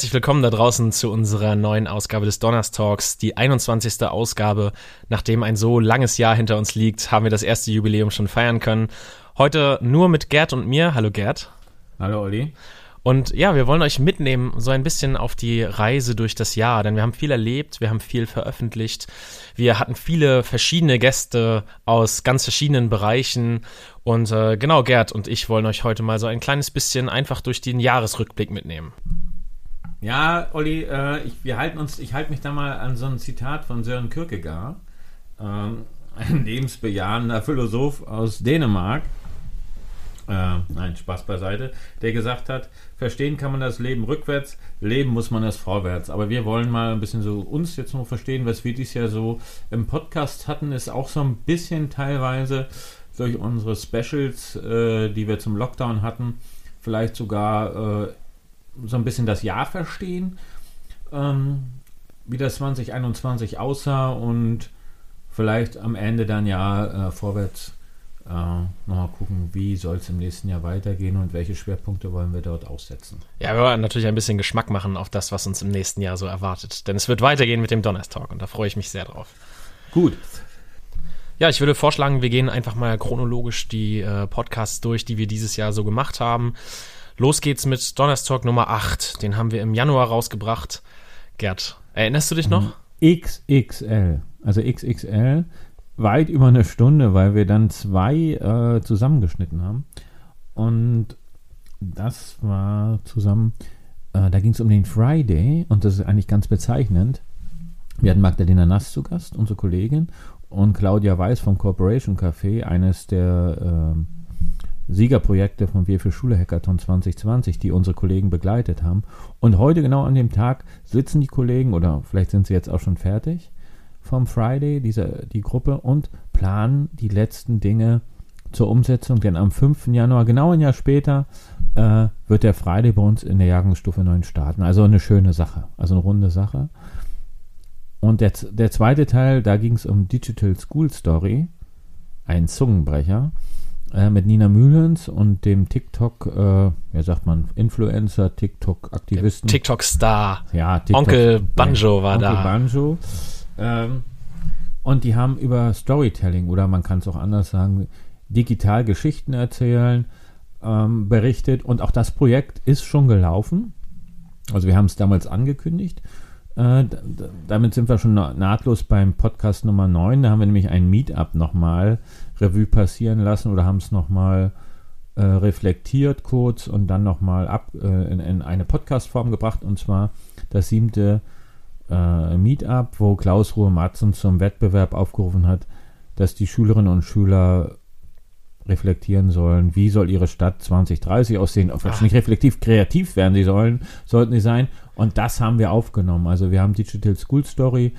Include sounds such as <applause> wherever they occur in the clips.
herzlich willkommen da draußen zu unserer neuen Ausgabe des Donners Talks, die 21. Ausgabe. Nachdem ein so langes Jahr hinter uns liegt, haben wir das erste Jubiläum schon feiern können. Heute nur mit Gerd und mir. Hallo Gerd. Hallo Olli. Und ja, wir wollen euch mitnehmen, so ein bisschen auf die Reise durch das Jahr, denn wir haben viel erlebt, wir haben viel veröffentlicht, wir hatten viele verschiedene Gäste aus ganz verschiedenen Bereichen. Und äh, genau, Gerd und ich wollen euch heute mal so ein kleines bisschen einfach durch den Jahresrückblick mitnehmen. Ja, Olli, äh, ich, wir halten uns, ich halte mich da mal an so ein Zitat von Sören Kierkegaard, ähm, <laughs> ein lebensbejahender Philosoph aus Dänemark. Äh, nein, Spaß beiseite, der gesagt hat, verstehen kann man das Leben rückwärts, leben muss man das vorwärts. Aber wir wollen mal ein bisschen so uns jetzt nur verstehen, was wir dies Jahr so im Podcast hatten, ist auch so ein bisschen teilweise durch unsere Specials, äh, die wir zum Lockdown hatten, vielleicht sogar äh, so ein bisschen das Jahr verstehen, ähm, wie das 2021 aussah und vielleicht am Ende dann ja äh, vorwärts äh, nochmal gucken, wie soll es im nächsten Jahr weitergehen und welche Schwerpunkte wollen wir dort aussetzen. Ja, wir wollen natürlich ein bisschen Geschmack machen auf das, was uns im nächsten Jahr so erwartet. Denn es wird weitergehen mit dem Donnerstag und da freue ich mich sehr drauf. Gut. Ja, ich würde vorschlagen, wir gehen einfach mal chronologisch die äh, Podcasts durch, die wir dieses Jahr so gemacht haben. Los geht's mit Donnerstag Nummer 8. Den haben wir im Januar rausgebracht. Gerd, erinnerst du dich noch? XXL. Also XXL. Weit über eine Stunde, weil wir dann zwei äh, zusammengeschnitten haben. Und das war zusammen, äh, da ging es um den Friday und das ist eigentlich ganz bezeichnend. Wir hatten Magdalena Nass zu Gast, unsere Kollegin, und Claudia Weiß vom Corporation Café, eines der äh, Siegerprojekte von Wir für Schule Hackathon 2020, die unsere Kollegen begleitet haben. Und heute genau an dem Tag sitzen die Kollegen, oder vielleicht sind sie jetzt auch schon fertig, vom Friday, diese, die Gruppe, und planen die letzten Dinge zur Umsetzung. Denn am 5. Januar, genau ein Jahr später, äh, wird der Friday bei uns in der Jahrgangsstufe 9 starten. Also eine schöne Sache, also eine runde Sache. Und der, der zweite Teil, da ging es um Digital School Story, ein Zungenbrecher äh, mit Nina Mühlens und dem TikTok, äh, wie sagt man, Influencer, TikTok-Aktivisten. TikTok-Star. Ja, TikTok, Onkel Banjo war Onkel da. Banjo. Ähm, und die haben über Storytelling oder man kann es auch anders sagen, digital Geschichten erzählen, ähm, berichtet. Und auch das Projekt ist schon gelaufen. Also wir haben es damals angekündigt. Äh, damit sind wir schon nahtlos beim Podcast Nummer 9. Da haben wir nämlich ein Meetup nochmal Revue passieren lassen oder haben es nochmal äh, reflektiert kurz und dann nochmal ab äh, in, in, eine Podcast-Form gebracht und zwar das siebte äh, Meetup, wo Klaus Ruhe Matzen zum Wettbewerb aufgerufen hat, dass die Schülerinnen und Schüler reflektieren sollen, wie soll ihre Stadt 2030 aussehen, ob nicht reflektiv, kreativ werden sie sollen, sollten sie sein. Und das haben wir aufgenommen. Also wir haben Digital School Story,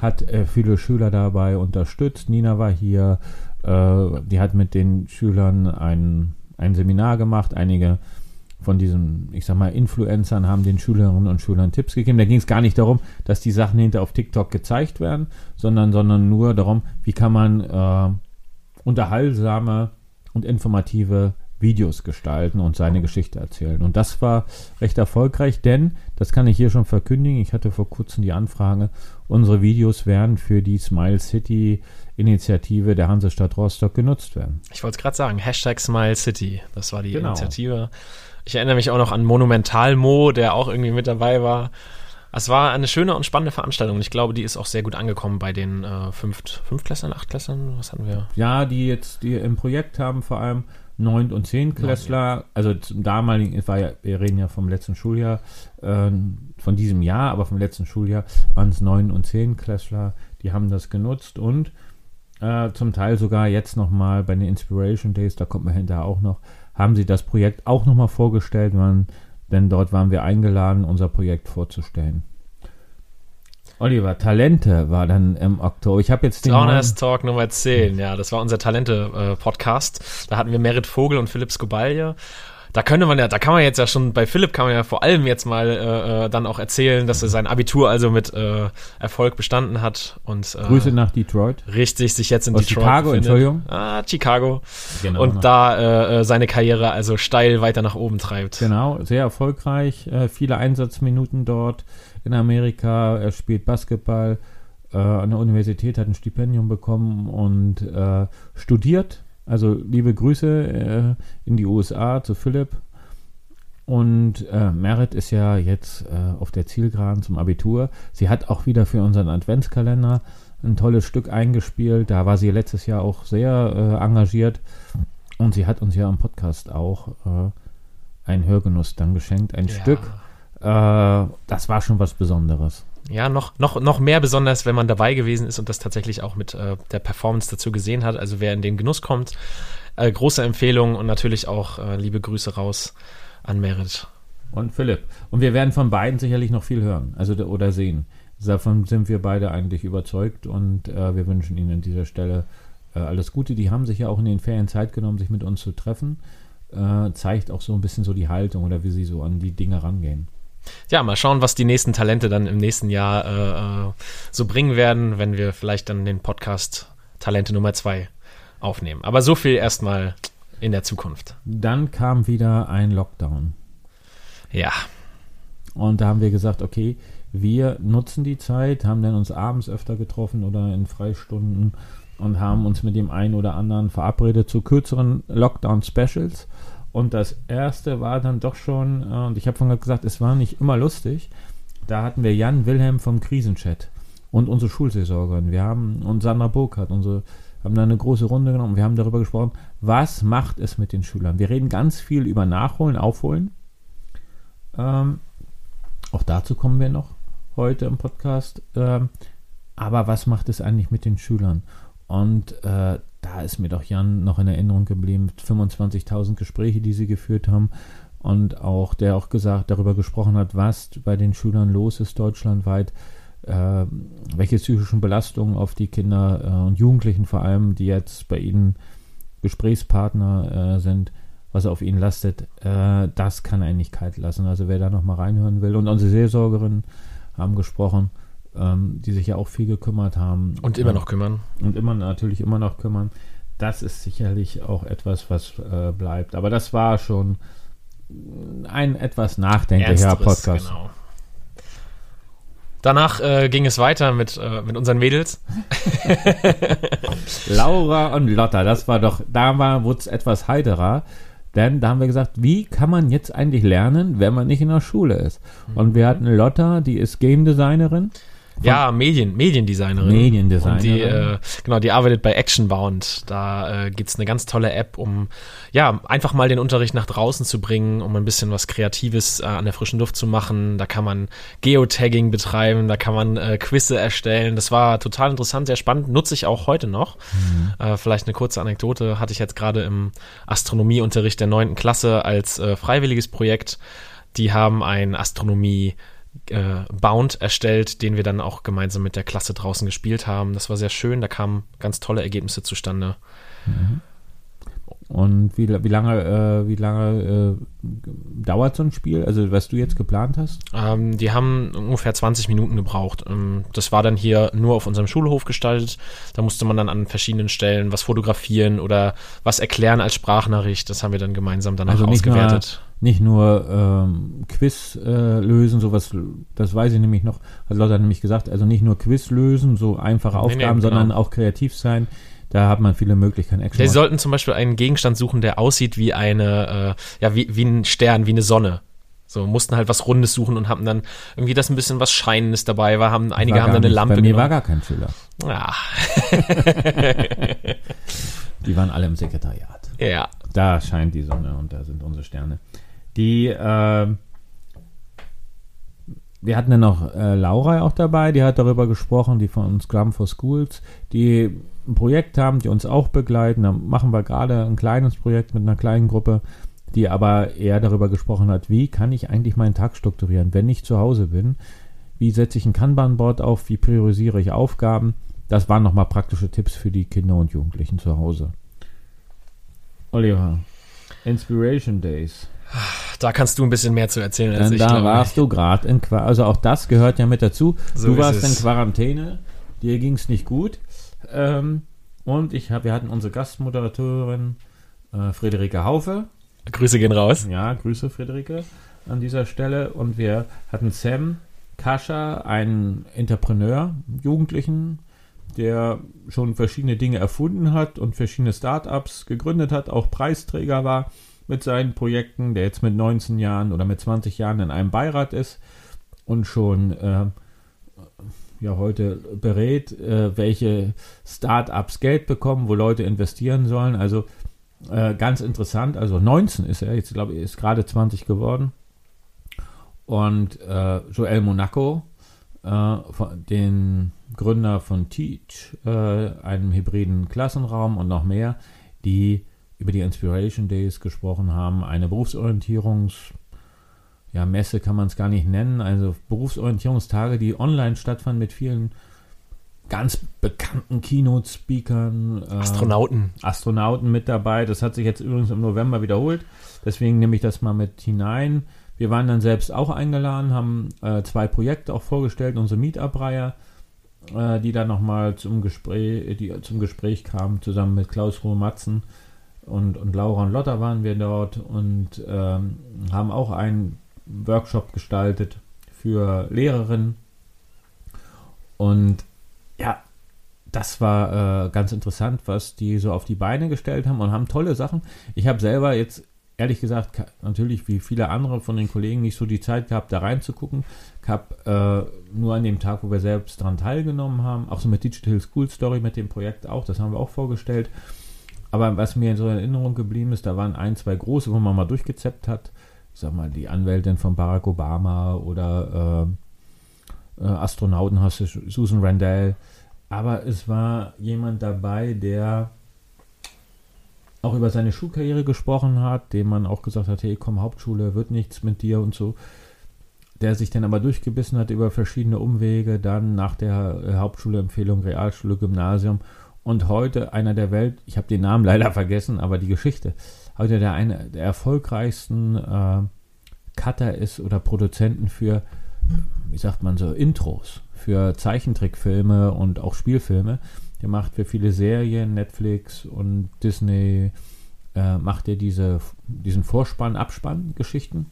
hat äh, viele Schüler dabei unterstützt. Nina war hier, äh, die hat mit den Schülern ein, ein Seminar gemacht. Einige von diesen, ich sag mal, Influencern haben den Schülerinnen und Schülern Tipps gegeben. Da ging es gar nicht darum, dass die Sachen hinter auf TikTok gezeigt werden, sondern, sondern nur darum, wie kann man äh, unterhaltsame und informative Videos gestalten und seine Geschichte erzählen. Und das war recht erfolgreich, denn, das kann ich hier schon verkündigen, ich hatte vor kurzem die Anfrage, unsere Videos werden für die Smile City Initiative der Hansestadt Rostock genutzt werden. Ich wollte es gerade sagen, Hashtag Smile City, das war die genau. Initiative. Ich erinnere mich auch noch an Monumental Mo, der auch irgendwie mit dabei war. Es war eine schöne und spannende Veranstaltung und ich glaube, die ist auch sehr gut angekommen bei den äh, Fünft, Fünftklässlern, Achtklässlern, was hatten wir? Ja, die jetzt, die im Projekt haben vor allem Neunt- und Zehntklässler, also zum damaligen, war ja, wir reden ja vom letzten Schuljahr, äh, von diesem Jahr, aber vom letzten Schuljahr waren es Neun- und Zehntklässler, die haben das genutzt und äh, zum Teil sogar jetzt nochmal bei den Inspiration Days, da kommt man hinterher auch noch, haben sie das Projekt auch nochmal vorgestellt, man, denn dort waren wir eingeladen, unser Projekt vorzustellen. Oliver, Talente war dann im Oktober. Ich habe jetzt den. Honest Talk Nummer 10, ja, das war unser Talente-Podcast. da hatten wir Merit Vogel und Philipp Skobalje. Da könnte man ja, da kann man jetzt ja schon, bei Philipp kann man ja vor allem jetzt mal äh, äh dann auch erzählen, dass er sein Abitur also mit äh, Erfolg bestanden hat und äh, Grüße nach Detroit. Richtig, sich jetzt in Aus Detroit Chicago, befindet. Entschuldigung. Ah, Chicago. Genau, und da äh, äh, seine Karriere also steil weiter nach oben treibt. Genau, sehr erfolgreich, äh, viele Einsatzminuten dort in Amerika. Er spielt Basketball äh, an der Universität, hat ein Stipendium bekommen und äh, studiert also liebe Grüße äh, in die USA zu Philipp. Und äh, Merit ist ja jetzt äh, auf der Zielgeraden zum Abitur. Sie hat auch wieder für unseren Adventskalender ein tolles Stück eingespielt. Da war sie letztes Jahr auch sehr äh, engagiert. Und sie hat uns ja im Podcast auch äh, einen Hörgenuss dann geschenkt. Ein Ja. Stück. Äh, das war schon was Besonderes. Ja, noch, noch, noch mehr besonders, wenn man dabei gewesen ist und das tatsächlich auch mit äh, der Performance dazu gesehen hat. Also wer in den Genuss kommt, äh, große Empfehlung und natürlich auch äh, liebe Grüße raus an Merit. Und Philipp. Und wir werden von beiden sicherlich noch viel hören, also oder sehen. Davon sind wir beide eigentlich überzeugt und äh, wir wünschen Ihnen an dieser Stelle äh, alles Gute. Die haben sich ja auch in den Ferien Zeit genommen, sich mit uns zu treffen. Äh, zeigt auch so ein bisschen so die Haltung oder wie sie so an die Dinge rangehen. Ja, mal schauen, was die nächsten Talente dann im nächsten Jahr äh, äh, so bringen werden, wenn wir vielleicht dann den Podcast Talente Nummer 2 aufnehmen. Aber so viel erstmal in der Zukunft. Dann kam wieder ein Lockdown. Ja, Und da haben wir gesagt, okay, wir nutzen die Zeit, haben dann uns abends öfter getroffen oder in Freistunden und haben uns mit dem einen oder anderen verabredet zu kürzeren Lockdown-Specials. Und das erste war dann doch schon, äh, und ich habe vorhin gesagt, es war nicht immer lustig. Da hatten wir Jan Wilhelm vom Krisenchat und unsere Schulseelsorgerin. Wir haben und Sandra Burkhardt, unsere haben da eine große Runde genommen. Wir haben darüber gesprochen, was macht es mit den Schülern. Wir reden ganz viel über Nachholen, Aufholen. Ähm, auch dazu kommen wir noch heute im Podcast. Ähm, aber was macht es eigentlich mit den Schülern? Und äh, da ist mir doch Jan noch in Erinnerung geblieben, mit 25.000 Gespräche, die sie geführt haben. Und auch der auch gesagt, darüber gesprochen hat, was bei den Schülern los ist deutschlandweit, äh, welche psychischen Belastungen auf die Kinder äh, und Jugendlichen vor allem, die jetzt bei ihnen Gesprächspartner äh, sind, was auf ihnen lastet, äh, das kann einen kalt lassen. Also wer da nochmal reinhören will. Und unsere Seelsorgerinnen haben gesprochen, ähm, die sich ja auch viel gekümmert haben. und immer Ähm, noch kümmern. und immer natürlich immer noch kümmern. Das ist sicherlich auch etwas, was äh, bleibt. Aber das war schon ein etwas nachdenklicher Podcast. genau. Danach äh, ging es weiter mit, äh, mit unseren Mädels. <laughs> Laura und Lotta, das war doch, da war, wurde es etwas heiterer. Denn da haben wir gesagt, wie kann man jetzt eigentlich lernen, wenn man nicht in der Schule ist? Und wir hatten Lotta, die ist Game Designerin. Ja, Medien, Mediendesignerin. Mediendesignerin. Und die, äh, genau, die arbeitet bei Actionbound. Da äh, gibt's eine ganz tolle App, um ja, einfach mal den Unterricht nach draußen zu bringen, um ein bisschen was Kreatives äh, an der frischen Luft zu machen. Da kann man Geotagging betreiben, da kann man äh, Quizze erstellen. Das war total interessant, sehr spannend. Nutze ich auch heute noch. Äh, vielleicht eine kurze Anekdote hatte ich jetzt gerade im Astronomieunterricht der neunten Klasse als äh, freiwilliges Projekt. Die haben ein Astronomie äh, Bound erstellt, den wir dann auch gemeinsam mit der Klasse draußen gespielt haben. Das war sehr schön, da kamen ganz tolle Ergebnisse zustande. Und wie, wie lange, äh, wie lange äh, dauert so ein Spiel? Also was du jetzt geplant hast? Ähm, die haben ungefähr 20 Minuten gebraucht. Ähm, das war dann hier nur auf unserem Schulhof gestaltet. Da musste man dann an verschiedenen Stellen was fotografieren oder was erklären als Sprachnachricht. Das haben wir dann gemeinsam danach Also ausgewertet. Nicht nur ähm, Quiz äh, lösen, sowas, das weiß ich nämlich noch, hat Lotta nämlich gesagt, also nicht nur Quiz lösen, so einfache Nee, Aufgaben, nee, sondern genau. auch kreativ sein. Da hat man viele Möglichkeiten. Action Sie sollten zum Beispiel einen Gegenstand suchen, der aussieht wie eine, äh, ja, wie, wie ein Stern, wie eine Sonne. So, mussten halt was Rundes suchen und haben dann irgendwie das ein bisschen was Scheinendes dabei war, haben, einige War haben dann eine nicht- Lampe Bei mir war genommen. gar kein Schüler. Ja, <laughs> <laughs> Die waren alle im Sekretariat. ja. Da scheint die Sonne und da sind unsere Sterne. Die, äh, wir hatten dann noch äh, Laura auch dabei, die hat darüber gesprochen, die von Scrum for Schools, die ein Projekt haben, die uns auch begleiten. Da machen wir gerade ein kleines Projekt mit einer kleinen Gruppe, die aber eher darüber gesprochen hat, wie kann ich eigentlich meinen Tag strukturieren, wenn ich zu Hause bin? Wie setze ich ein Kanban-Board auf? Wie priorisiere ich Aufgaben? Das waren nochmal praktische Tipps für die Kinder und Jugendlichen zu Hause. Oliver, Inspiration Days. Da kannst du ein bisschen mehr zu erzählen als Dann ich. da glaube warst ich. du gerade in Quarantäne. Also auch das gehört ja mit dazu. So du warst in Quarantäne, dir ging es nicht gut. Ähm, und ich hab, wir hatten unsere Gastmoderatorin äh, Friederike Haufe. Grüße gehen raus. Ja, Grüße Friederike an dieser Stelle. Und wir hatten Sam Kascha, einen Entrepreneur, Jugendlichen, der schon verschiedene Dinge erfunden hat und verschiedene Startups gegründet hat, auch Preisträger war mit seinen Projekten, der jetzt mit 19 Jahren oder mit 20 Jahren in einem Beirat ist und schon äh, ja heute berät, äh, welche Startups Geld bekommen, wo Leute investieren sollen. Also äh, ganz interessant. Also 19 ist er, jetzt glaube ich, ist gerade 20 geworden. Und äh, Joel Monaco, äh, von, den Gründer von Teach, äh, einem hybriden Klassenraum und noch mehr, die über die Inspiration Days gesprochen haben, eine Berufsorientierungs- ja, Messe kann man es gar nicht nennen, also Berufsorientierungstage, die online stattfanden mit vielen ganz bekannten Keynote-Speakern. äh, Astronauten. Astronauten mit dabei. Das hat sich jetzt übrigens im November wiederholt. Deswegen nehme ich das mal mit hinein. Wir waren dann selbst auch eingeladen, haben äh, zwei Projekte auch vorgestellt, unsere Meetup-Reihe, äh, die dann nochmal zum Gespräch, die zum Gespräch kam, zusammen mit Klaus Ruhe Matzen und, und Laura und Lotta waren wir dort und ähm, haben auch einen Workshop gestaltet für Lehrerinnen. Und ja, das war äh, ganz interessant, was die so auf die Beine gestellt haben und haben tolle Sachen. Ich habe selber jetzt ehrlich gesagt natürlich wie viele andere von den Kollegen nicht so die Zeit gehabt, da reinzugucken. Ich habe äh, nur an dem Tag, wo wir selbst daran teilgenommen haben, auch so mit Digital School Story, mit dem Projekt auch, das haben wir auch vorgestellt. Aber was mir so in Erinnerung geblieben ist, da waren ein, zwei große, wo man mal durchgezeppt hat. Ich sag mal, die Anwältin von Barack Obama oder äh, äh, Astronauten hast du Susan Randall. Aber es war jemand dabei, der auch über seine Schulkarriere gesprochen hat, dem man auch gesagt hat, hey, komm, Hauptschule, wird nichts mit dir und so. Der sich dann aber durchgebissen hat über verschiedene Umwege, dann nach der äh, Hauptschule-Empfehlung Realschule, Gymnasium und heute einer der Welt, ich habe den Namen leider vergessen, aber die Geschichte, heute der eine der erfolgreichsten äh, Cutter ist oder Produzenten für, wie sagt man so, Intros, für Zeichentrickfilme und auch Spielfilme. Der macht für viele Serien, Netflix und Disney, äh, macht er diese, diesen Vorspann, Abspann-Geschichten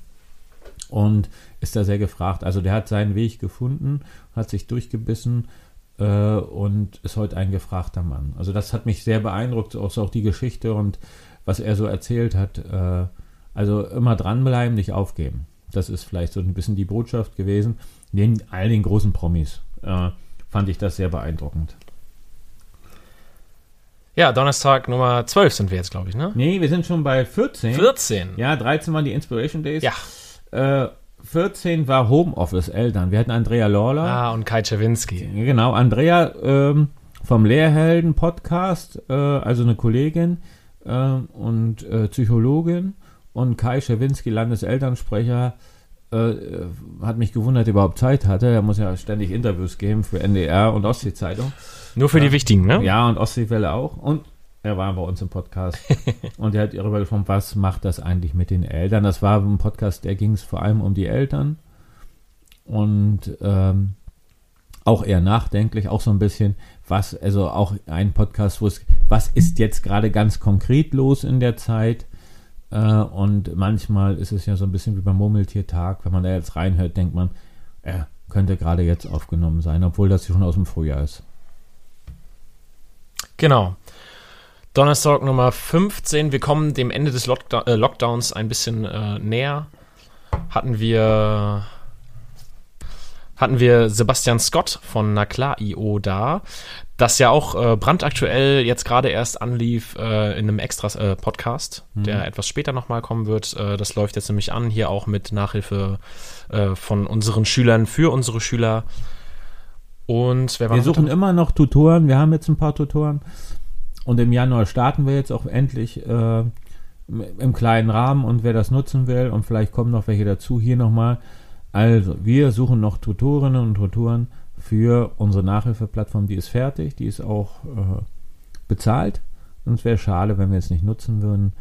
und ist da sehr gefragt. Also der hat seinen Weg gefunden, hat sich durchgebissen und ist heute ein gefragter Mann. Also das hat mich sehr beeindruckt, auch, so auch die Geschichte und was er so erzählt hat. Äh, also immer dranbleiben, nicht aufgeben. Das ist vielleicht so ein bisschen die Botschaft gewesen. Neben all den großen Promis äh, fand ich das sehr beeindruckend. Ja, Donnerstag Nummer 12 sind wir jetzt, glaube ich, ne? Nee, wir sind schon bei 14. 14. Ja, 13 waren die Inspiration Days. Ja. Äh, 14 war Homeoffice Eltern. Wir hatten Andrea Lawler. Ah, und Kai Czerwinski. Genau, Andrea ähm, vom Lehrhelden Podcast, äh, also eine Kollegin äh, und äh, Psychologin und Kai Schawinski, Landeselternsprecher, äh, äh, hat mich gewundert, er überhaupt Zeit hatte. Er muss ja ständig Interviews geben für NDR und Ostsee-Zeitung. Nur für die wichtigen, ne? Ja, und Ostseewelle auch. Und er war bei uns im Podcast. <laughs> und er hat darüber gesprochen, was macht das eigentlich mit den Eltern. Das war ein Podcast, der ging es vor allem um die Eltern. Und ähm, auch eher nachdenklich, auch so ein bisschen, was, also auch ein Podcast, wo es, was ist jetzt gerade ganz konkret los in der Zeit? Äh, und manchmal ist es ja so ein bisschen wie beim Murmeltiertag, wenn man da jetzt reinhört, denkt man, er könnte gerade jetzt aufgenommen sein, obwohl das schon aus dem Frühjahr ist. Genau. Donnerstag Nummer 15. Wir kommen dem Ende des Lockda äh, Lockdowns ein bisschen äh, näher. Hatten wir hatten wir Sebastian Scott von Naklar.io da, das ja auch äh, brandaktuell jetzt gerade erst anlief äh, in einem extra äh, Podcast, der etwas später nochmal kommen wird. Äh, das läuft jetzt nämlich an, hier auch mit Nachhilfe äh, von unseren Schülern für unsere Schüler. Und wer war Wir suchen immer noch Tutoren. Wir haben jetzt ein paar Tutoren. Und im Januar starten wir jetzt auch endlich äh, im kleinen Rahmen. Und wer das nutzen will, und vielleicht kommen noch welche dazu, hier nochmal. Also, wir suchen noch Tutorinnen und Tutoren für unsere Nachhilfeplattform. Die ist fertig, die ist auch äh, bezahlt. Und es wäre schade, wenn wir es nicht nutzen würden.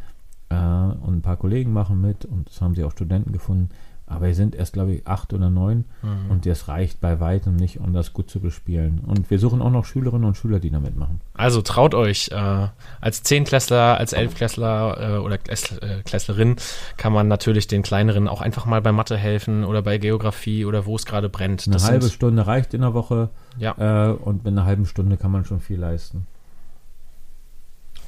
Äh, und ein paar Kollegen machen mit und es haben sie auch Studenten gefunden. Aber wir sind erst, glaube ich, acht oder neun Mhm. und das reicht bei weitem nicht, um das gut zu bespielen. Und wir suchen auch noch Schülerinnen und Schüler, die da mitmachen. Also traut euch, äh, als Zehnklässler, als Elfklässler äh, oder äh, Klässlerin kann man natürlich den kleineren auch einfach mal bei Mathe helfen oder bei Geografie oder wo es gerade brennt. Eine Das halbe sind, Stunde reicht in der Woche ja, äh, und mit einer halben Stunde kann man schon viel leisten.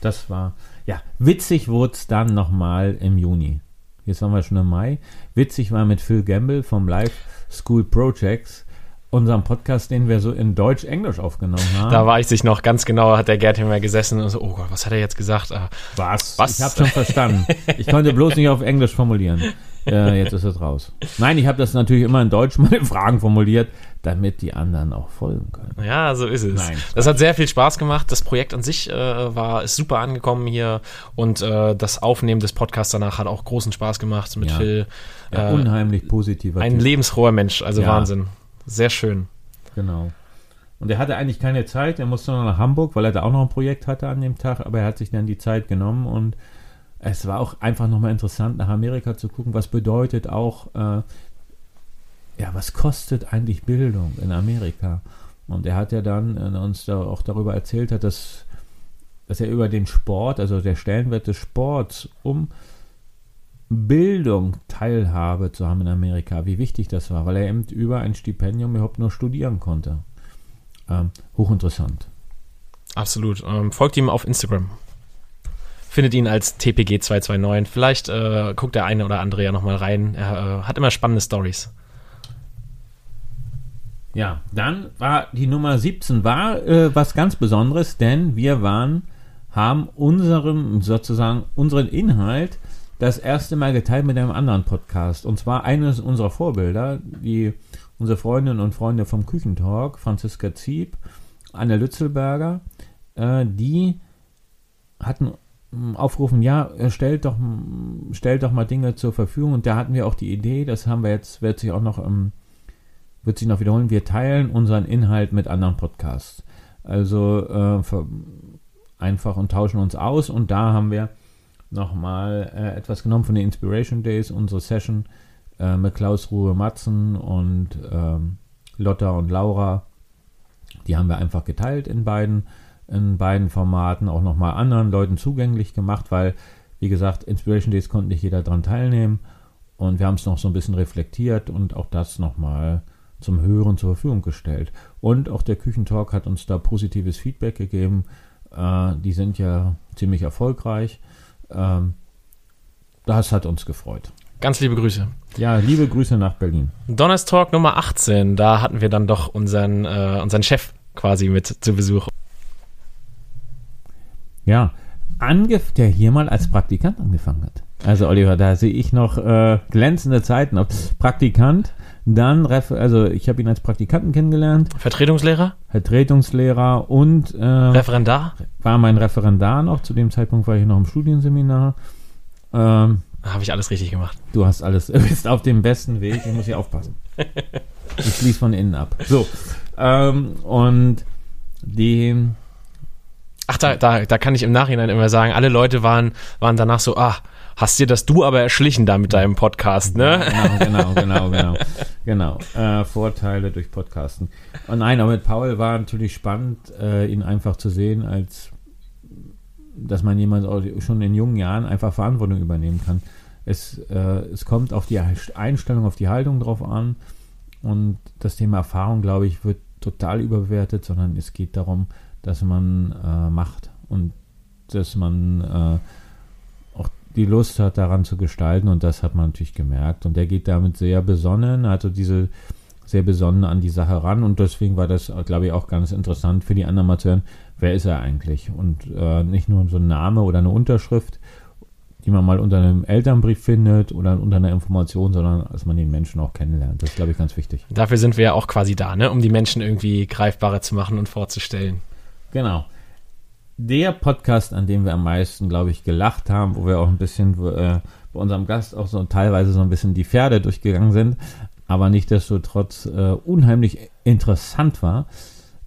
Das war, ja, witzig wurde es dann nochmal im Juni. Jetzt waren wir schon im Mai. Witzig war mit Phil Gamble vom Live School Projects, unserem Podcast, den wir so in Deutsch-Englisch aufgenommen haben. da weiß ich noch ganz genau, hat der Gerd immer gesessen und so, oh Gott, was hat er jetzt gesagt? Ah, Was? Was? Ich habe schon verstanden. Ich konnte bloß nicht auf Englisch formulieren. Äh, jetzt ist es raus. Nein, ich habe das natürlich immer in Deutsch <laughs> meine Fragen formuliert, damit die anderen auch folgen können. Ja, so ist es. Nein, das hat sehr viel Spaß gemacht. Das Projekt an sich äh, war ist super angekommen hier und äh, das Aufnehmen des Podcasts danach hat auch großen Spaß gemacht mit Ja. Phil. Ja, Äh, unheimlich positiver ein Typ. lebensfroher Mensch, also Ja. Wahnsinn. Sehr schön. Genau. Und er hatte eigentlich keine Zeit, er musste noch nach Hamburg, weil er da auch noch ein Projekt hatte an dem Tag, aber er hat sich dann die Zeit genommen und es war auch einfach nochmal interessant, nach Amerika zu gucken, was bedeutet auch, äh, ja, was kostet eigentlich Bildung in Amerika? Und er hat ja dann äh, uns da auch darüber erzählt, hat, dass, dass er über den Sport, also der Stellenwert des Sports, um Bildung, Teilhabe zu haben in Amerika, wie wichtig das war, weil er eben über ein Stipendium überhaupt nur studieren konnte. Ähm, hochinteressant. Absolut. Ähm, folgt ihm auf Instagram. Findet ihn als TPG229. Vielleicht äh, guckt der eine oder andere ja nochmal rein. Er äh, hat immer spannende Stories. Ja, dann war die Nummer 17 war äh, was ganz Besonderes, denn wir waren, haben unseren, sozusagen unseren Inhalt das erste Mal geteilt mit einem anderen Podcast. Und zwar eines unserer Vorbilder, die unsere Freundinnen und Freunde vom Küchentalk, Franziska Zieb, Anne Lützelberger, äh, die hatten aufgerufen, ja, stellt doch, stellt doch mal Dinge zur Verfügung. Und da hatten wir auch die Idee, das haben wir jetzt, wird sich auch noch im wird sich noch wiederholen, wir teilen unseren Inhalt mit anderen Podcasts. Also äh, einfach und tauschen uns aus und da haben wir nochmal äh, etwas genommen von den Inspiration Days, unsere Session äh, mit Klaus Ruhe Matzen und ähm, Lotta und Laura. Die haben wir einfach geteilt in beiden, in beiden Formaten, auch nochmal anderen Leuten zugänglich gemacht, weil, wie gesagt, Inspiration Days konnte nicht jeder dran teilnehmen. Und wir haben es noch so ein bisschen reflektiert und auch das nochmal zum Hören zur Verfügung gestellt. Und auch der Küchentalk hat uns da positives Feedback gegeben. Äh, die sind ja ziemlich erfolgreich. Ähm, das hat uns gefreut. Ganz liebe Grüße. Ja, liebe Grüße nach Berlin. Donnerstalk Nummer 18, da hatten wir dann doch unseren, äh, unseren Chef quasi mit zu Besuch. Ja, angef der hier mal als Praktikant angefangen hat. Also Oliver, da sehe ich noch äh, glänzende Zeiten. Praktikant, dann, also ich habe ihn als Praktikanten kennengelernt, Vertretungslehrer? Vertretungslehrer und äh, Referendar? war mein Referendar noch. Zu dem Zeitpunkt war ich noch im Studienseminar. Ähm, Habe ich alles richtig gemacht. du hast alles, <laughs> du bist auf dem besten Weg. Ich muss hier aufpassen. Ich schließe von innen ab. So. Ähm, und die, Ach, da, da, da kann ich im Nachhinein immer sagen, alle Leute waren, waren danach so, ah, hast dir das du aber erschlichen da mit deinem Podcast, ne? Genau, genau, genau, genau. genau. Äh, Vorteile durch Podcasten. Und nein, aber mit Paul war natürlich spannend, äh, ihn einfach zu sehen, als dass man jemand auch schon in jungen Jahren einfach Verantwortung übernehmen kann. Es, äh, es kommt auf die Einstellung, auf die Haltung drauf an. Und das Thema Erfahrung, glaube ich, wird total überbewertet, sondern es geht darum, dass man äh, macht und dass man äh, die Lust hat, daran zu gestalten. Und das hat man natürlich gemerkt. Und der geht damit sehr besonnen, also diese sehr besonnen an die Sache ran. Und deswegen war das, glaube ich, auch ganz interessant für die anderen mal zu hören, wer ist er eigentlich? Und äh, nicht nur so ein Name oder eine Unterschrift, die man mal unter einem Elternbrief findet oder unter einer Information, sondern dass man den Menschen auch kennenlernt. Das ist, glaube ich, ganz wichtig. Dafür sind wir ja auch quasi da, ne? Um die Menschen irgendwie greifbarer zu machen und vorzustellen. Genau. Der Podcast, an dem wir am meisten, glaube ich, gelacht haben, wo wir auch ein bisschen äh, bei unserem Gast auch so teilweise so ein bisschen die Pferde durchgegangen sind, aber nichtdestotrotz äh, unheimlich interessant war.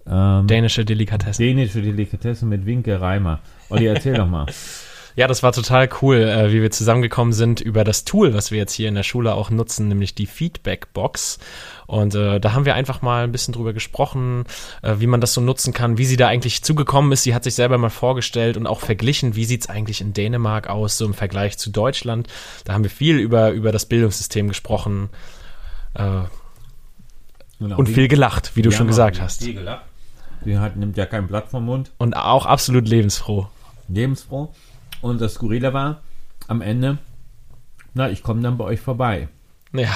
Ähm, Dänische Delikatessen. Dänische Delikatesse mit Winke Reimer. Olli, erzähl doch mal. <laughs> Ja, das war total cool, äh, wie wir zusammengekommen sind über das Tool, was wir jetzt hier in der Schule auch nutzen, nämlich die Feedback-Box. Und äh, da haben wir einfach mal ein bisschen drüber gesprochen, äh, wie man das so nutzen kann, wie sie da eigentlich zugekommen ist. Sie hat sich selber mal vorgestellt und auch verglichen, wie sieht's eigentlich in Dänemark aus, so im Vergleich zu Deutschland. Da haben wir viel über, über das Bildungssystem gesprochen äh, Genau. und viel gelacht, wie du schon haben gesagt hast. Viel gelacht. Sie hat, nimmt ja kein Blatt vom Mund. Und auch absolut lebensfroh. lebensfroh. Und das Skurrile war, am Ende, na, ich komme dann bei euch vorbei. Ja,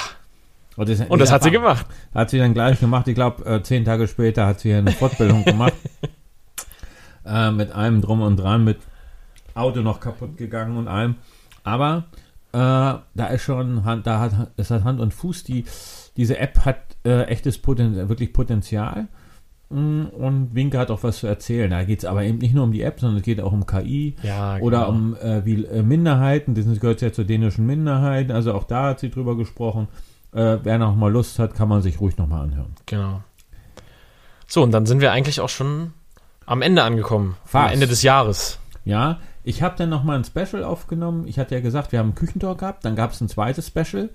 Und das, und das hat sie gemacht. Hat sie dann gleich gemacht. Ich glaube, äh, zehn Tage später hat sie eine Fortbildung <laughs> gemacht. äh, mit allem drum und dran, mit Auto noch kaputt gegangen und allem. Aber äh, da ist schon, Hand, da hat, es hat Hand und Fuß. Die, diese App hat äh, echtes Potenzial, wirklich Potenzial. Mm, Und Winke hat auch was zu erzählen. Da geht es aber eben nicht nur um die App, sondern es geht auch um KI. Ja, Oder genau. um äh, wie äh, Minderheiten, das gehört ja zur dänischen Minderheit, also auch da hat sie drüber gesprochen. Äh, wer noch mal Lust hat, kann man sich ruhig noch mal anhören. Genau. So, und dann sind wir eigentlich auch schon am Ende angekommen. Am Fast. Ende des Jahres. Ja, ich habe dann noch mal ein Special aufgenommen. Ich hatte ja gesagt, wir haben einen Küchentalk gehabt, dann gab es ein zweites Special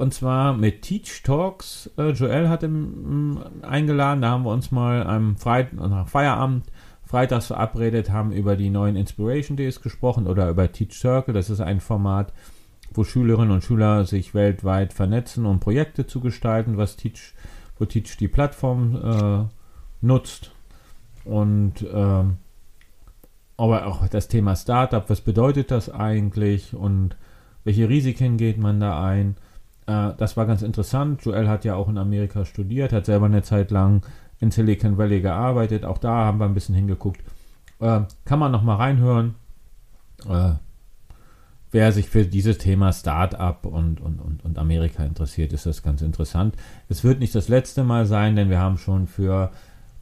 und zwar mit Teach Talks. Äh, Joel hat im, m, eingeladen, da haben wir uns mal am Freitag nach Feierabend freitags verabredet, haben über die neuen Inspiration Days gesprochen oder über Teach Circle. Das ist ein Format, wo Schülerinnen und Schüler sich weltweit vernetzen, um Projekte zu gestalten, was Teach, wo Teach die Plattform äh, nutzt. Und ähm, aber auch das Thema Startup, was bedeutet das eigentlich und welche Risiken geht man da ein? Äh, das war ganz interessant. Joel hat ja auch in Amerika studiert, hat selber eine Zeit lang in Silicon Valley gearbeitet. Auch da haben wir ein bisschen hingeguckt. Äh, kann man noch mal reinhören. Äh, wer sich für dieses Thema Startup und, und, und, und Amerika interessiert, ist das ganz interessant. Es wird nicht das letzte Mal sein, denn wir haben schon für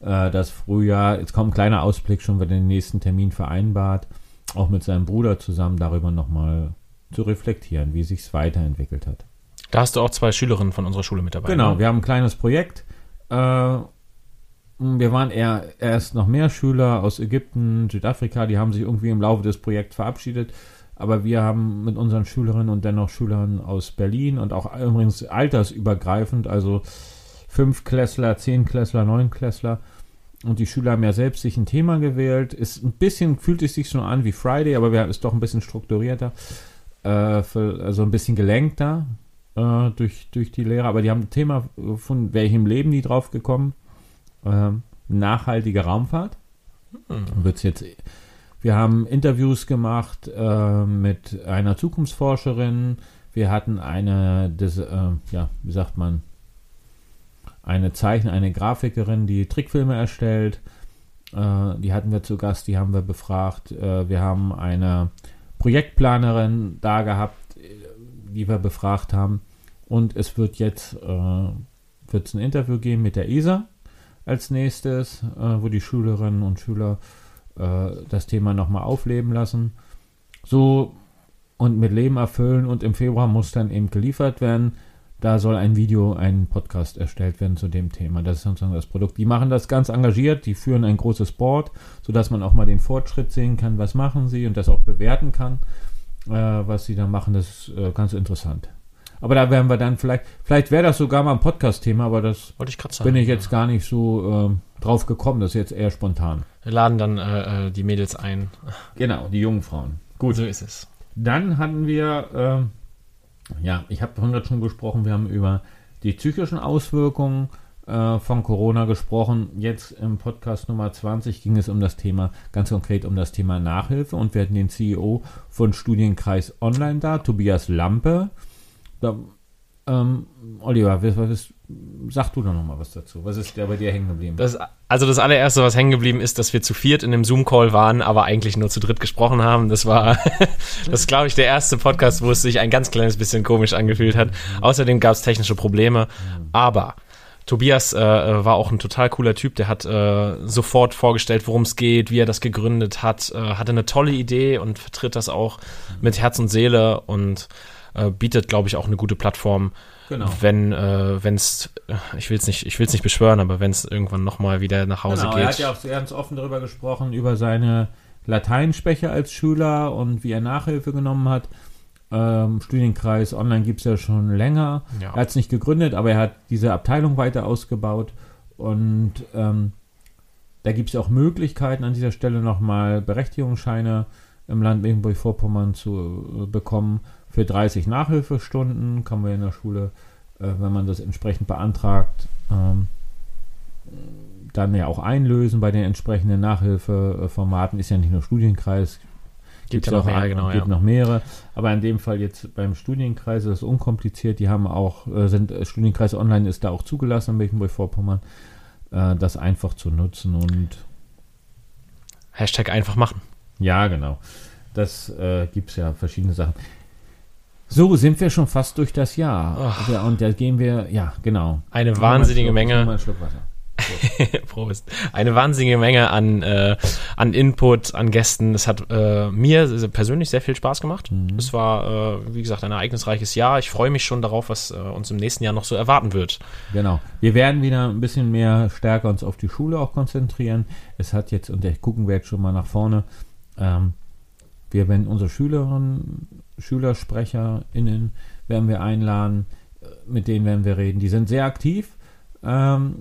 äh, das Frühjahr, jetzt kommt ein kleiner Ausblick, schon wieder den nächsten Termin vereinbart, auch mit seinem Bruder zusammen darüber nochmal zu reflektieren, wie sich es weiterentwickelt hat. Da hast du auch zwei Schülerinnen von unserer Schule mit dabei. Genau, ne? wir haben ein kleines Projekt. Äh, wir waren eher erst noch mehr Schüler aus Ägypten, Südafrika, die haben sich irgendwie im Laufe des Projekts verabschiedet. Aber wir haben mit unseren Schülerinnen und dennoch Schülern aus Berlin und auch übrigens altersübergreifend, also fünf Klässler, zehn Klässler, neun Klässler. Und die Schüler haben ja selbst sich ein Thema gewählt. Ist ein bisschen, fühlt es sich so an wie Friday, aber wir ist doch ein bisschen strukturierter, äh, für, also ein bisschen gelenkter äh, durch, durch die Lehrer. Aber die haben ein Thema, von welchem Leben die drauf gekommen. Ähm, nachhaltige Raumfahrt. Wird's jetzt, wir haben Interviews gemacht äh, mit einer Zukunftsforscherin. Wir hatten eine, das, äh, ja, wie sagt man, eine Zeichner, eine Grafikerin, die Trickfilme erstellt. Äh, die hatten wir zu Gast, die haben wir befragt. Äh, wir haben eine Projektplanerin da gehabt, die wir befragt haben. Und es wird jetzt äh, wird's ein Interview geben mit der ESA als nächstes, äh, wo die Schülerinnen und Schüler äh, das Thema nochmal aufleben lassen. So und mit Leben erfüllen und im Februar muss dann eben geliefert werden. Da soll ein Video, ein Podcast erstellt werden zu dem Thema. Das ist sozusagen das Produkt. Die machen das ganz engagiert, die führen ein großes Board, sodass man auch mal den Fortschritt sehen kann, was machen sie und das auch bewerten kann, äh, was sie da machen. Das ist äh, ganz interessant. Aber da werden wir dann vielleicht, vielleicht wäre das sogar mal ein Podcast-Thema, aber das Wollte ich sagen. bin ich jetzt gar nicht so äh, drauf gekommen. Das ist jetzt eher spontan. Wir laden dann äh, äh, die Mädels ein. Genau, die jungen Frauen. Gut. So ist es. Dann hatten wir, ähm, ja, ich habe vorhin schon gesprochen, wir haben über die psychischen Auswirkungen äh, von Corona gesprochen. Jetzt im Podcast Nummer 20 ging es um das Thema, ganz konkret um das Thema Nachhilfe und wir hatten den CEO von Studienkreis Online da, Tobias Lampe. Da, ähm, Oliver, was, was sag du doch noch mal was dazu. Was ist der bei dir hängen geblieben? Das, also das allererste, was hängen geblieben ist, dass wir zu viert in dem Zoom-Call waren, aber eigentlich nur zu dritt gesprochen haben. Das war, <laughs> das glaube ich, der erste Podcast, wo es sich ein ganz kleines bisschen komisch angefühlt hat. Außerdem gab es technische Probleme, aber Tobias äh, war auch ein total cooler Typ. Der hat äh, sofort vorgestellt, worum es geht, wie er das gegründet hat, äh, hatte eine tolle Idee und vertritt das auch mit Herz und Seele und äh, bietet, glaube ich, auch eine gute Plattform, Genau. wenn äh, wenn es, ich will es nicht, ich will es nicht beschwören, aber wenn es irgendwann noch mal wieder nach Hause Genau, geht. er hat ja auch ganz offen darüber gesprochen, über seine Lateinschwächer als Schüler und wie er Nachhilfe genommen hat. Ähm, Studienkreis online gibt es ja schon länger. Ja. Er hat es nicht gegründet, aber er hat diese Abteilung weiter ausgebaut. Und ähm, da gibt es auch Möglichkeiten an dieser Stelle nochmal Berechtigungsscheine im Land Mecklenburg-Vorpommern zu äh, bekommen. Für 30 Nachhilfestunden kann man in der Schule, äh, wenn man das entsprechend beantragt, ähm, dann ja auch einlösen bei den entsprechenden Nachhilfeformaten. Ist ja nicht nur Studienkreis, Gibt gibt's ja noch mehr, genau, gibt ja. noch mehrere. Aber in dem Fall jetzt beim Studienkreis ist es unkompliziert. Die haben auch, äh, sind äh, Studienkreis Online ist da auch zugelassen in Mecklenburg-Vorpommern, äh, das einfach zu nutzen und Hashtag einfach machen. ja, genau. Das äh, gibt es ja verschiedene Sachen. So, sind wir schon fast durch das Jahr. Ja, und da gehen wir, ja, genau. Eine wahnsinnige Menge. mal einen Schluck Wasser. <laughs> Prost. Eine wahnsinnige Menge an, äh, an Input, an Gästen. Es hat äh, mir persönlich sehr viel Spaß gemacht. Mhm. Es war, äh, wie gesagt, ein ereignisreiches Jahr. Ich freue mich schon darauf, was äh, uns im nächsten Jahr noch so erwarten wird. Genau. Wir werden wieder ein bisschen mehr stärker uns auf die Schule auch konzentrieren. Es hat jetzt, und da gucken wir jetzt schon mal nach vorne, ähm, wir werden unsere Schülerinnen, SchülersprecherInnen werden wir einladen, mit denen werden wir reden. Die sind sehr aktiv, ähm,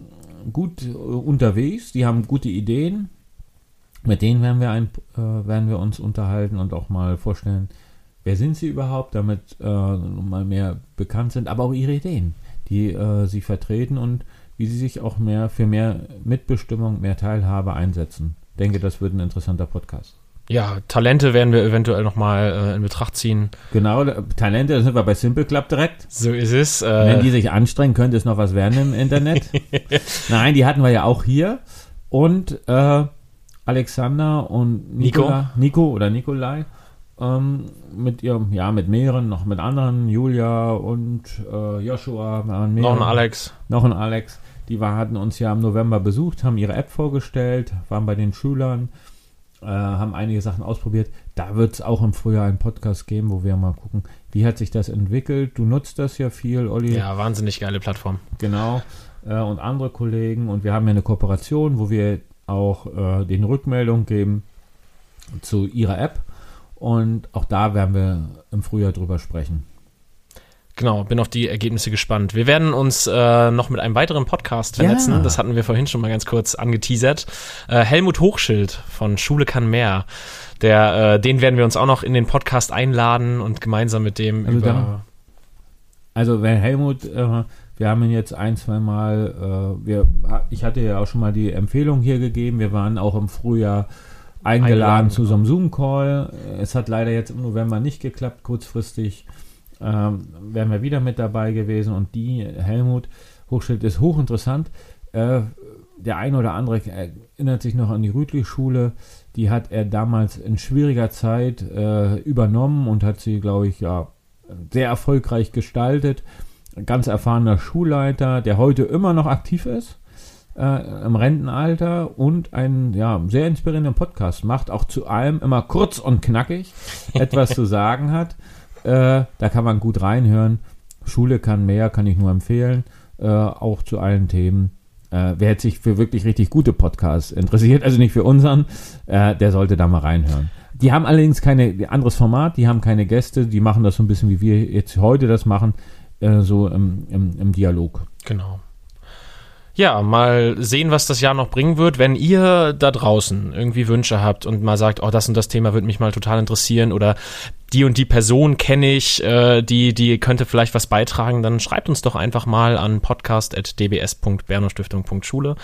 gut äh, unterwegs, die haben gute Ideen. Mit denen werden wir, ein, äh, werden wir uns unterhalten und auch mal vorstellen, wer sind sie überhaupt, damit äh, mal mehr bekannt sind, aber auch ihre Ideen, die äh, sie vertreten und wie sie sich auch mehr für mehr Mitbestimmung, mehr Teilhabe einsetzen. Ich denke, das wird ein interessanter Podcast. Ja, Talente werden wir eventuell nochmal äh, in Betracht ziehen. Genau, Talente, da sind wir bei Simple Club direkt. So ist es. Wenn Äh, die sich anstrengen, könnte es noch was werden im Internet. <laughs> Nein, die hatten wir ja auch hier. Und äh, Alexander und Nico. Nicola, Nico oder Nikolai ähm, mit ihrem, ja, mit mehreren, noch mit anderen, Julia und äh, Joshua, waren noch ein. Alex. noch ein Alex. Die war, hatten uns ja im November besucht, haben ihre App vorgestellt, waren bei den Schülern, äh, haben einige Sachen ausprobiert. Da wird es auch im Frühjahr einen Podcast geben, wo wir mal gucken, wie hat sich das entwickelt. Du nutzt das ja viel, Olli. Ja, wahnsinnig geile Plattform. Genau. Äh, und andere Kollegen. Und wir haben ja eine Kooperation, wo wir auch äh, den Rückmeldung geben zu ihrer App. Und auch da werden wir im Frühjahr drüber sprechen. Genau, bin auf die Ergebnisse gespannt. Wir werden uns äh, noch mit einem weiteren Podcast vernetzen. Ja. Das hatten wir vorhin schon mal ganz kurz angeteasert. Äh, Helmut Hochschild von Schule kann mehr. Der, äh, den werden wir uns auch noch in den Podcast einladen und gemeinsam mit dem Also über. da- Also wenn Helmut, äh, wir haben ihn jetzt ein, zwei Mal, äh, wir, ich hatte ja auch schon mal die Empfehlung hier gegeben, wir waren auch im Frühjahr eingeladen, Eingeladen, zu so einem Zoom-Call. Es hat leider jetzt im November nicht geklappt, kurzfristig ähm, wären wir wieder mit dabei gewesen und die, Helmut Hochschild, ist hochinteressant. Äh, der eine oder andere erinnert sich noch an die Rütli-Schule. Die hat er damals in schwieriger Zeit äh, übernommen und hat sie, glaube ich, ja, sehr erfolgreich gestaltet. Ein ganz erfahrener Schulleiter, der heute immer noch aktiv ist, äh, im Rentenalter und einen ja, sehr inspirierenden Podcast macht, auch zu allem immer kurz und knackig etwas zu sagen hat. Äh, da kann man gut reinhören. Schule kann mehr, kann ich nur empfehlen, äh, auch zu allen Themen. Äh, wer jetzt sich für wirklich richtig gute Podcasts interessiert, also nicht für unseren, äh, der sollte da mal reinhören. Die haben allerdings keine anderes Format, die haben keine Gäste, die machen das so ein bisschen wie wir jetzt heute das machen, äh, so im, im, im Dialog. Genau. Ja, mal sehen, was das Jahr noch bringen wird. Wenn ihr da draußen irgendwie Wünsche habt und mal sagt, oh, das und das Thema würde mich mal total interessieren oder die und die Person kenne ich, äh, die, die könnte vielleicht was beitragen, dann schreibt uns doch einfach mal an podcast.dbs.bernostiftung.schule.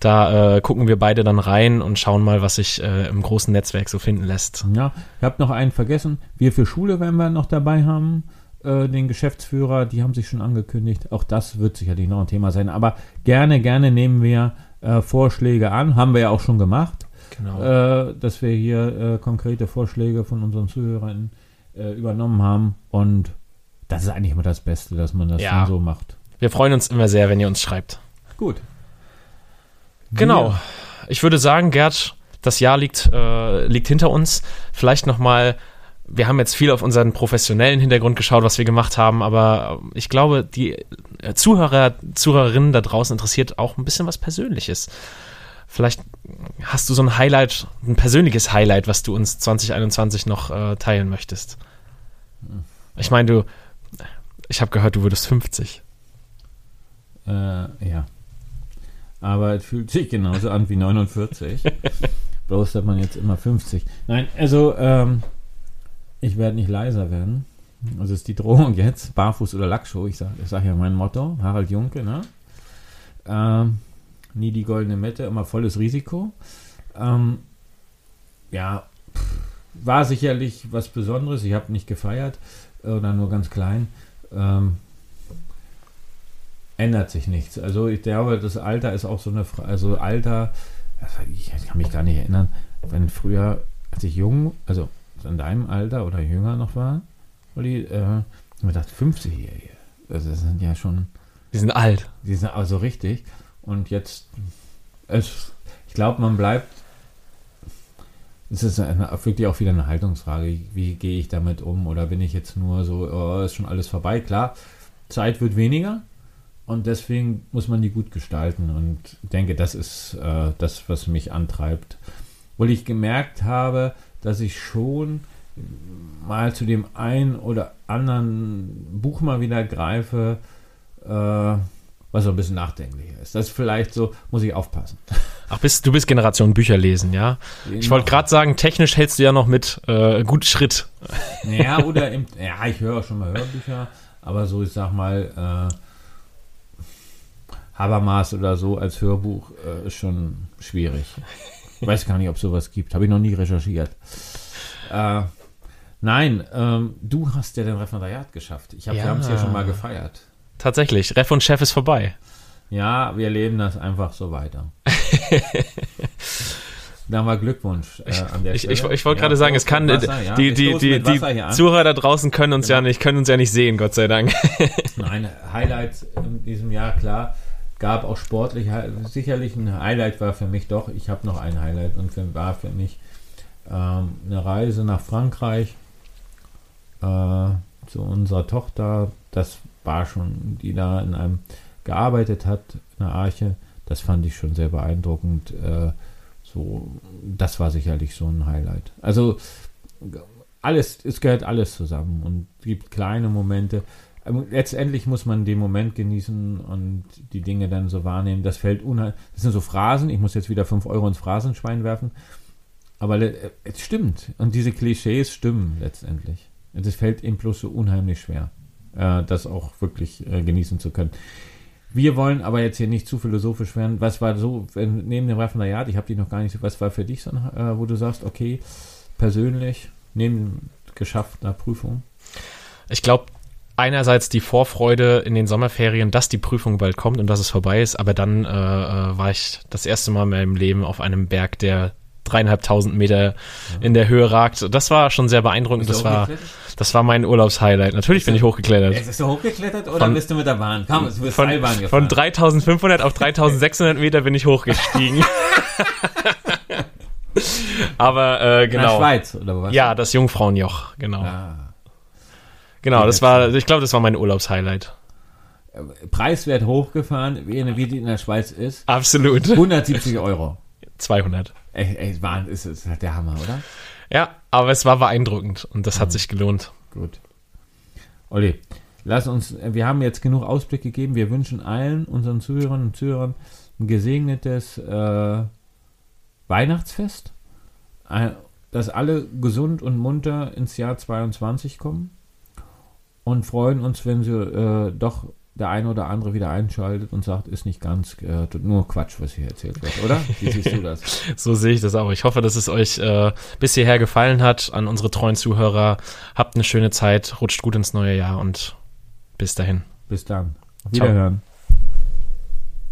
Da äh, gucken wir beide dann rein und schauen mal, was sich äh, im großen Netzwerk so finden lässt. Ja, ich habe noch einen vergessen. Wir für Schule werden wir noch dabei haben. Äh, den Geschäftsführer, die haben sich schon angekündigt. Auch das wird sicherlich noch ein Thema sein. Aber gerne, gerne nehmen wir äh, Vorschläge an. Haben wir ja auch schon gemacht, Genau. äh, dass wir hier äh, konkrete Vorschläge von unseren Zuhörern äh, übernommen haben. Und das ist eigentlich immer das Beste, dass man das Ja. so macht. Wir freuen uns immer sehr, wenn ihr uns schreibt. Gut. Genau. Ich würde sagen, Gerd, das Jahr liegt, äh, liegt hinter uns. Vielleicht nochmal, wir haben jetzt viel auf unseren professionellen Hintergrund geschaut, was wir gemacht haben, aber ich glaube, die äh, Zuhörer, Zuhörerinnen da draußen interessiert auch ein bisschen was Persönliches. Vielleicht hast du so ein Highlight, ein persönliches Highlight, was du uns 2021 noch äh, teilen möchtest? Ich meine, du, ich habe gehört, du würdest 50. Äh, ja. Aber es fühlt sich genauso an wie 49. <laughs> Bloß hat man jetzt immer 50. Nein, also ähm, ich werde nicht leiser werden. Das ist die Drohung jetzt. Barfuß oder Lackschuh. Ich sage ich sag ja mein Motto. Harald Junke, ne? Ähm, nie die goldene Mette, immer volles Risiko. Ähm, ja, war sicherlich was Besonderes. Ich habe nicht gefeiert oder nur ganz klein. Ähm, ändert sich nichts. Also ich glaube, das Alter ist auch so eine Frage. Also Alter, ich kann mich gar nicht erinnern, wenn früher, als ich jung, also in deinem Alter oder jünger noch war, Olli, äh, ich mir gedacht, 50-Jährige. Also das sind ja schon. Die sind alt. Die sind also richtig. Und jetzt, es, ich glaube, man bleibt. Es ist eine, wirklich auch wieder eine Haltungsfrage. Wie gehe ich damit um? Oder bin ich jetzt nur so, oh, ist schon alles vorbei? Klar, Zeit wird weniger und deswegen muss man die gut gestalten. Und denke, das ist äh, das, was mich antreibt. Weil ich gemerkt habe, dass ich schon mal zu dem einen oder anderen Buch mal wieder greife, äh, was so ein bisschen nachdenklicher ist. Das ist vielleicht so, muss ich aufpassen. Ach, bist, du bist Generation Bücher lesen, ja? Genau. Ich wollte gerade sagen, technisch hältst du ja noch mit äh, gut Schritt. Ja, <laughs> oder im, ja, ich höre schon mal Hörbücher, aber so, ich sag mal, äh, Habermas oder so als Hörbuch äh, ist schon schwierig. Ich weiß gar nicht, ob es sowas gibt. Habe ich noch nie recherchiert. Äh, nein, ähm, du hast ja den Referendariat geschafft. Ich hab, ja. Wir haben es ja schon mal gefeiert. Tatsächlich, Ref und Chef ist vorbei. Ja, wir leben das einfach so weiter. <laughs> Da mal Glückwunsch äh, an der ich, Stelle. Ich, ich, ich wollte ja, gerade sagen, es kann Wasser, ja. die, die, die, die Zuhörer da draußen können uns genau. ja nicht, können uns ja nicht sehen, Gott sei Dank. <laughs> Nein, Highlights in diesem Jahr, klar, gab auch sportlich sicherlich ein Highlight war für mich doch. Ich habe noch ein Highlight und für, war für mich ähm, eine Reise nach Frankreich äh, zu unserer Tochter. Das war schon, die da in einem gearbeitet hat, eine Arche. Das fand ich schon sehr beeindruckend. Äh, so, das war sicherlich so ein Highlight. Also alles, es gehört alles zusammen und gibt kleine Momente. Ähm, letztendlich muss man den Moment genießen und die Dinge dann so wahrnehmen. Das fällt unheimlich. Das sind so Phrasen. Ich muss jetzt wieder 5 Euro ins Phrasenschwein werfen. Aber es stimmt. Und diese Klischees stimmen letztendlich. Es fällt ihm bloß so unheimlich schwer, äh, das auch wirklich äh, genießen zu können. Wir wollen aber jetzt hier nicht zu philosophisch werden. Was war so, wenn, neben dem Referendariat, ich habe die noch gar nicht, was war für dich, so, äh, wo du sagst, okay, persönlich, neben geschaffter Prüfung? Ich glaube, einerseits die Vorfreude in den Sommerferien, dass die Prüfung bald kommt und dass es vorbei ist, aber dann äh, äh war ich das erste Mal in meinem Leben auf einem Berg, der dreieinhalbtausend Meter in der Höhe ragt. Das war schon sehr beeindruckend. Das war, das war mein Urlaubshighlight. Natürlich bin ich hochgeklettert. Bist du hochgeklettert oder von, bist du mit der Bahn? Komm, du bist von, Seilbahn von 3500 auf 3600 Meter bin ich hochgestiegen. <laughs> Aber äh, genau. In der Schweiz oder was? Ja, das Jungfrauenjoch, genau. Ah. Genau, das war, ich glaube, das war mein Urlaubshighlight. Preiswert hochgefahren, wie, wie die in der Schweiz ist. Absolut. 170 Euro. 200. Ey, ey, war, ist, ist halt der Hammer, oder? Ja, aber es war beeindruckend und das mhm. hat sich gelohnt. Gut. Olli, lass uns, wir haben jetzt genug Ausblick gegeben. Wir wünschen allen unseren Zuhörern und Zuhörern ein gesegnetes äh, Weihnachtsfest, dass alle gesund und munter ins Jahr 22 kommen und freuen uns, wenn sie äh, doch der eine oder andere wieder einschaltet und sagt, ist nicht ganz äh, nur Quatsch, was hier erzählt wird, oder? Wie siehst du das? <laughs> so sehe ich das auch. Ich hoffe, dass es euch äh, bis hierher gefallen hat. An unsere treuen Zuhörer, habt eine schöne Zeit, rutscht gut ins neue Jahr und bis dahin. Bis dann. Auf Wiederhören. Ciao.